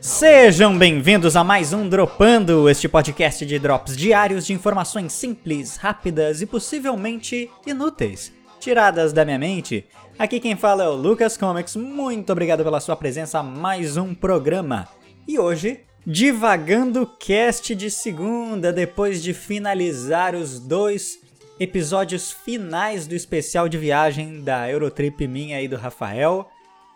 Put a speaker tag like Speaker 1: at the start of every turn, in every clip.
Speaker 1: Sejam bem-vindos a mais um Dropando, este podcast de drops diários de informações simples, rápidas e possivelmente inúteis, tiradas da minha mente. Aqui quem fala é o Lucas Comics, muito obrigado pela sua presença a mais um programa. E hoje, divagando cast de segunda, depois de finalizar os dois episódios finais do especial de viagem da Eurotrip minha e do Rafael.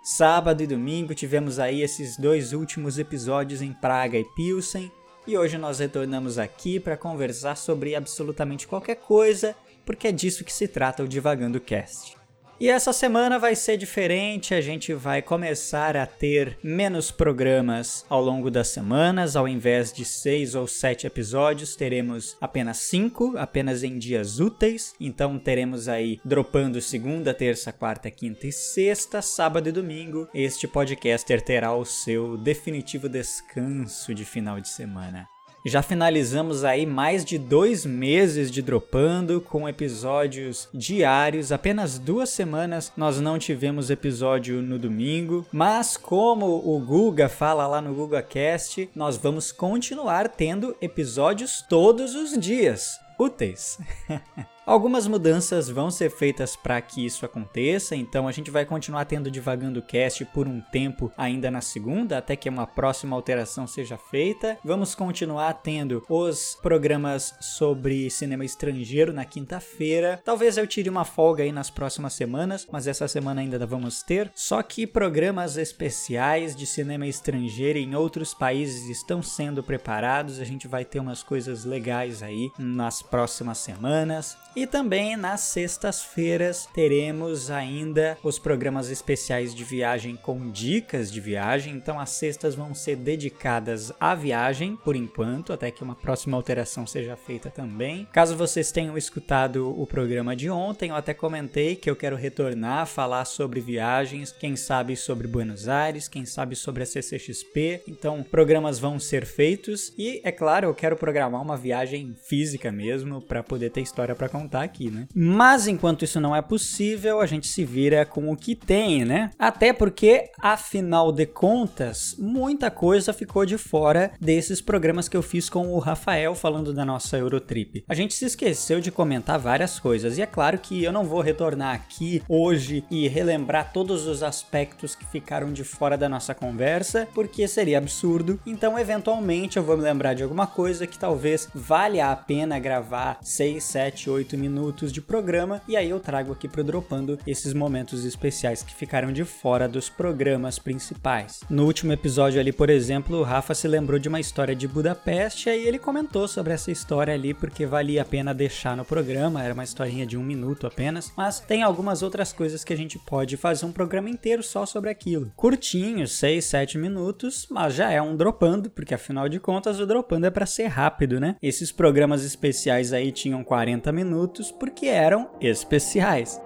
Speaker 1: Sábado e domingo tivemos aí esses dois últimos episódios em Praga e Pilsen, e hoje nós retornamos aqui para conversar sobre absolutamente qualquer coisa, porque é disso que se trata o Divagando Cast. E essa semana vai ser diferente, a gente vai começar a ter menos programas ao longo das semanas, ao invés de seis ou sete episódios, teremos apenas cinco, apenas em dias úteis. Então teremos aí dropando segunda, terça, quarta, quinta e sexta, sábado e domingo. Este podcaster terá o seu definitivo descanso de final de semana. Já finalizamos aí mais de dois meses de dropando com episódios diários. Apenas duas semanas nós não tivemos episódio no domingo, mas como o Guga fala lá no GugaCast, nós vamos continuar tendo episódios todos os dias úteis. Algumas mudanças vão ser feitas para que isso aconteça, então a gente vai continuar tendo Divagando Cast por um tempo ainda na segunda, até que uma próxima alteração seja feita. Vamos continuar tendo os programas sobre cinema estrangeiro na quinta-feira. Talvez eu tire uma folga aí nas próximas semanas, mas essa semana ainda vamos ter. Só que programas especiais de cinema estrangeiro em outros países estão sendo preparados. A gente vai ter umas coisas legais aí nas próximas semanas. E também nas sextas-feiras teremos ainda os programas especiais de viagem com dicas de viagem. Então as sextas vão ser dedicadas à viagem por enquanto, até que uma próxima alteração seja feita também. Caso vocês tenham escutado o programa de ontem, eu até comentei que eu quero retornar a falar sobre viagens, quem sabe sobre Buenos Aires, quem sabe sobre a CCXP. Então programas vão ser feitos e é claro, eu quero programar uma viagem física mesmo para poder ter história para contar contar aqui, né? Mas enquanto isso não é possível, a gente se vira com o que tem, né? Até porque, afinal de contas, muita coisa ficou de fora desses programas que eu fiz com o Rafael falando da nossa Eurotrip. A gente se esqueceu de comentar várias coisas e é claro que eu não vou retornar aqui hoje e relembrar todos os aspectos que ficaram de fora da nossa conversa, porque seria absurdo. Então, eventualmente, eu vou me lembrar de alguma coisa que talvez valha a pena gravar 6, 7, 8 minutos de programa e aí eu trago aqui pro Dropando esses momentos especiais que ficaram de fora dos programas principais. No último episódio ali, por exemplo, o Rafa se lembrou de uma história de Budapeste e ele comentou sobre essa história ali porque valia a pena deixar no programa, era uma historinha de um minuto apenas, mas tem algumas outras coisas que a gente pode fazer um programa inteiro só sobre aquilo. Curtinho, 6, 7 minutos, mas já é um Dropando, porque afinal de contas o Dropando é para ser rápido, né? Esses programas especiais aí tinham 40 minutos minutos porque eram especiais.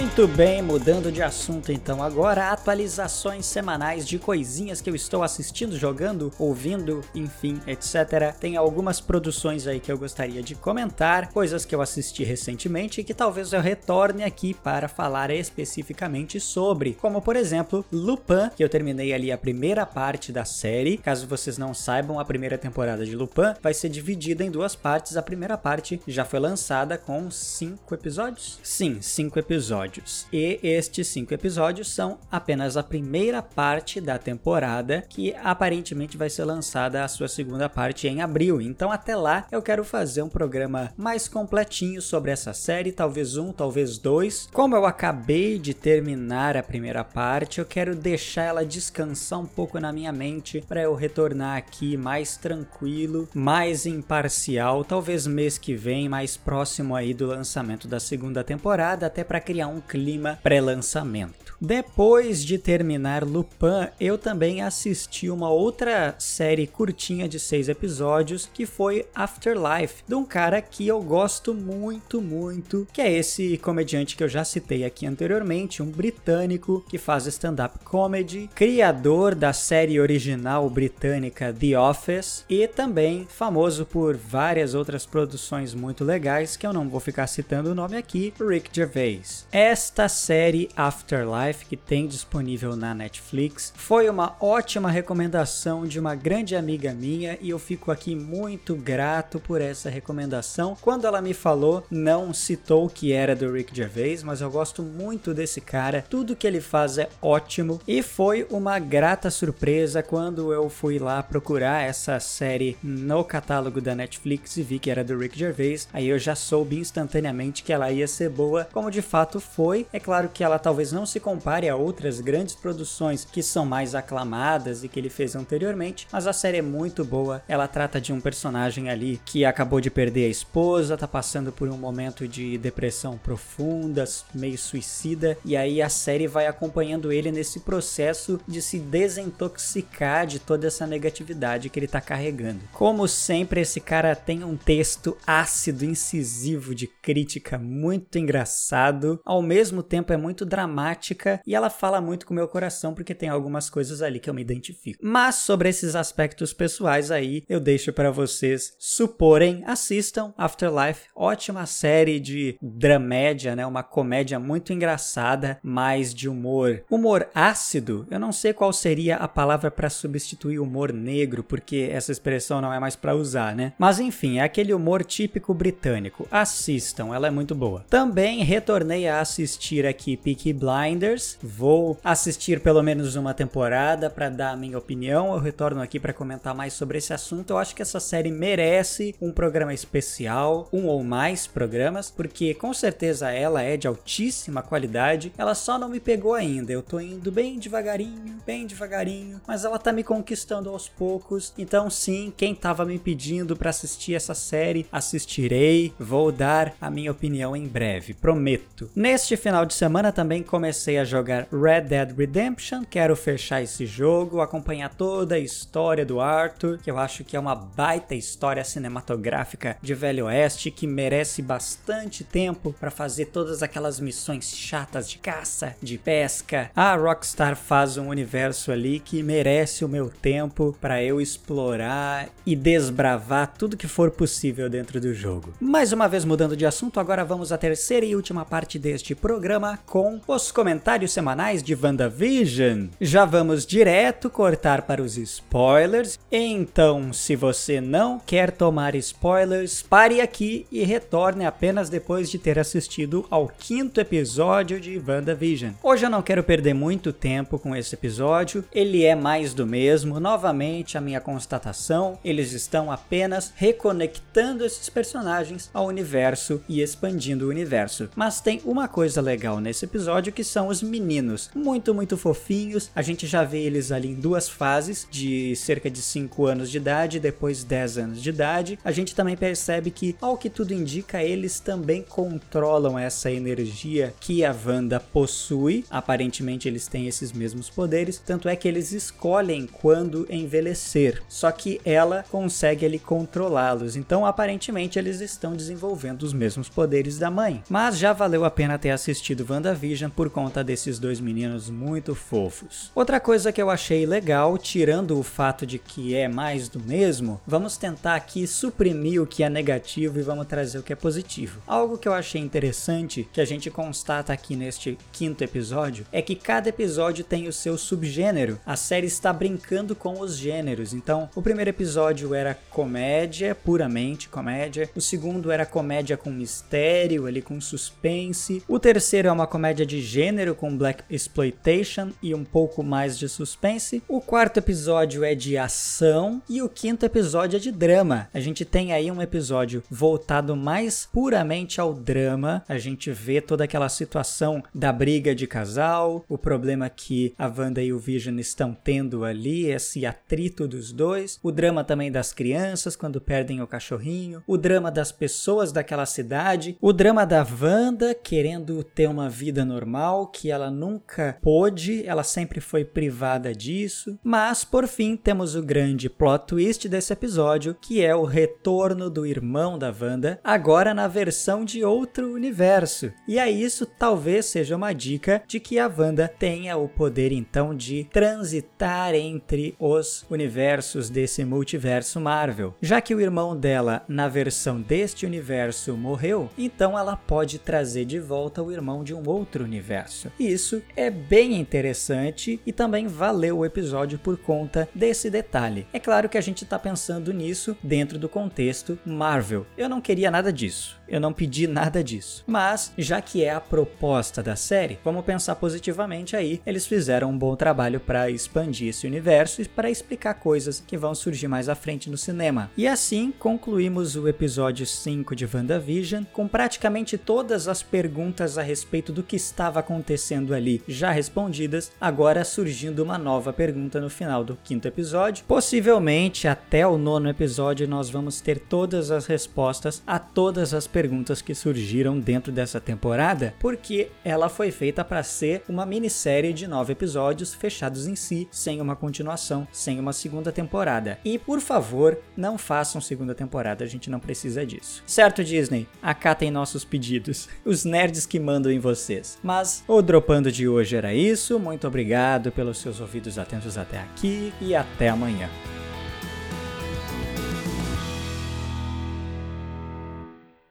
Speaker 1: Muito bem, mudando de assunto então agora, atualizações semanais de coisinhas que eu estou assistindo, jogando, ouvindo, enfim, etc. Tem algumas produções aí que eu gostaria de comentar, coisas que eu assisti recentemente e que talvez eu retorne aqui para falar especificamente sobre, como por exemplo, Lupin, que eu terminei ali a primeira parte da série. Caso vocês não saibam, a primeira temporada de Lupin vai ser dividida em duas partes. A primeira parte já foi lançada com cinco episódios? Sim, cinco episódios episódios. E estes cinco episódios são apenas a primeira parte da temporada, que aparentemente vai ser lançada a sua segunda parte em abril. Então, até lá, eu quero fazer um programa mais completinho sobre essa série, talvez um, talvez dois. Como eu acabei de terminar a primeira parte, eu quero deixar ela descansar um pouco na minha mente para eu retornar aqui mais tranquilo, mais imparcial, talvez mês que vem, mais próximo aí do lançamento da segunda temporada, até para criar um clima pré-lançamento. Depois de terminar Lupin, eu também assisti uma outra série curtinha de seis episódios que foi Afterlife, de um cara que eu gosto muito, muito, que é esse comediante que eu já citei aqui anteriormente, um britânico que faz stand-up comedy, criador da série original britânica The Office e também famoso por várias outras produções muito legais que eu não vou ficar citando o nome aqui, Rick Gervais. Esta série Afterlife Life que tem disponível na Netflix. Foi uma ótima recomendação de uma grande amiga minha e eu fico aqui muito grato por essa recomendação. Quando ela me falou, não citou que era do Rick Gervais, mas eu gosto muito desse cara. Tudo que ele faz é ótimo e foi uma grata surpresa quando eu fui lá procurar essa série no catálogo da Netflix e vi que era do Rick Gervais. Aí eu já soube instantaneamente que ela ia ser boa, como de fato foi. É claro que ela talvez não se compare a outras grandes produções que são mais aclamadas e que ele fez anteriormente, mas a série é muito boa. Ela trata de um personagem ali que acabou de perder a esposa, tá passando por um momento de depressão profunda, meio suicida, e aí a série vai acompanhando ele nesse processo de se desintoxicar de toda essa negatividade que ele tá carregando. Como sempre, esse cara tem um texto ácido, incisivo de crítica muito engraçado, ao mesmo tempo é muito dramática e ela fala muito com o meu coração porque tem algumas coisas ali que eu me identifico. Mas sobre esses aspectos pessoais aí, eu deixo para vocês suporem, assistam Afterlife, ótima série de dramédia, né? Uma comédia muito engraçada, mas de humor, humor ácido. Eu não sei qual seria a palavra para substituir humor negro, porque essa expressão não é mais para usar, né? Mas enfim, é aquele humor típico britânico. Assistam, ela é muito boa. Também retornei a assistir aqui Peaky Blinders Vou assistir pelo menos uma temporada para dar a minha opinião. Eu retorno aqui para comentar mais sobre esse assunto. Eu acho que essa série merece um programa especial, um ou mais programas, porque com certeza ela é de altíssima qualidade. Ela só não me pegou ainda. Eu tô indo bem devagarinho, bem devagarinho, mas ela tá me conquistando aos poucos. Então, sim, quem tava me pedindo para assistir essa série, assistirei. Vou dar a minha opinião em breve, prometo. Neste final de semana também comecei a jogar Red Dead Redemption. Quero fechar esse jogo, acompanhar toda a história do Arthur, que eu acho que é uma baita história cinematográfica de Velho Oeste que merece bastante tempo para fazer todas aquelas missões chatas de caça, de pesca. A Rockstar faz um universo ali que merece o meu tempo para eu explorar e desbravar tudo que for possível dentro do jogo. Mais uma vez mudando de assunto, agora vamos à terceira e última parte deste programa com os comentários comentários semanais de WandaVision, já vamos direto cortar para os spoilers. Então, se você não quer tomar spoilers, pare aqui e retorne apenas depois de ter assistido ao quinto episódio de WandaVision. Hoje eu não quero perder muito tempo com esse episódio, ele é mais do mesmo. Novamente, a minha constatação: eles estão apenas reconectando esses personagens ao universo e expandindo o universo. Mas tem uma coisa legal nesse episódio que são os meninos, muito, muito fofinhos. A gente já vê eles ali em duas fases, de cerca de 5 anos de idade depois 10 anos de idade. A gente também percebe que, ao que tudo indica, eles também controlam essa energia que a Wanda possui. Aparentemente, eles têm esses mesmos poderes, tanto é que eles escolhem quando envelhecer. Só que ela consegue ali controlá-los. Então, aparentemente, eles estão desenvolvendo os mesmos poderes da mãe. Mas já valeu a pena ter assistido WandaVision por conta desse esses dois meninos muito fofos. Outra coisa que eu achei legal, tirando o fato de que é mais do mesmo, vamos tentar aqui suprimir o que é negativo e vamos trazer o que é positivo. Algo que eu achei interessante, que a gente constata aqui neste quinto episódio, é que cada episódio tem o seu subgênero. A série está brincando com os gêneros. Então, o primeiro episódio era comédia, puramente comédia. O segundo era comédia com mistério, ali com suspense. O terceiro é uma comédia de gênero com Black Exploitation e um pouco mais de suspense. O quarto episódio é de ação e o quinto episódio é de drama. A gente tem aí um episódio voltado mais puramente ao drama. A gente vê toda aquela situação da briga de casal, o problema que a Wanda e o Vision estão tendo ali, esse atrito dos dois, o drama também das crianças quando perdem o cachorrinho, o drama das pessoas daquela cidade, o drama da Wanda, que querendo ter uma vida normal, que ela nunca pôde, ela sempre foi privada disso. Mas, por fim, temos o grande plot twist desse episódio, que é o retorno do irmão da Wanda, agora na versão de outro universo. E aí isso talvez seja uma dica de que a Wanda tenha o poder então de transitar entre os universos desse multiverso Marvel. Já que o irmão dela na versão deste universo morreu, então ela pode trazer de volta o irmão de um outro universo. Isso é bem interessante e também valeu o episódio por conta desse detalhe. É claro que a gente está pensando nisso dentro do contexto Marvel. Eu não queria nada disso. Eu não pedi nada disso. Mas, já que é a proposta da série, vamos pensar positivamente aí. Eles fizeram um bom trabalho para expandir esse universo e para explicar coisas que vão surgir mais à frente no cinema. E assim concluímos o episódio 5 de WandaVision com praticamente todas as perguntas a respeito do que estava acontecendo ali já respondidas, agora surgindo uma nova pergunta no final do quinto episódio. Possivelmente até o nono episódio nós vamos ter todas as respostas a todas as perguntas perguntas que surgiram dentro dessa temporada, porque ela foi feita para ser uma minissérie de nove episódios fechados em si, sem uma continuação, sem uma segunda temporada. E por favor, não façam segunda temporada, a gente não precisa disso. Certo, Disney? Acatem nossos pedidos, os nerds que mandam em vocês. Mas o Dropando de hoje era isso, muito obrigado pelos seus ouvidos atentos até aqui e até amanhã.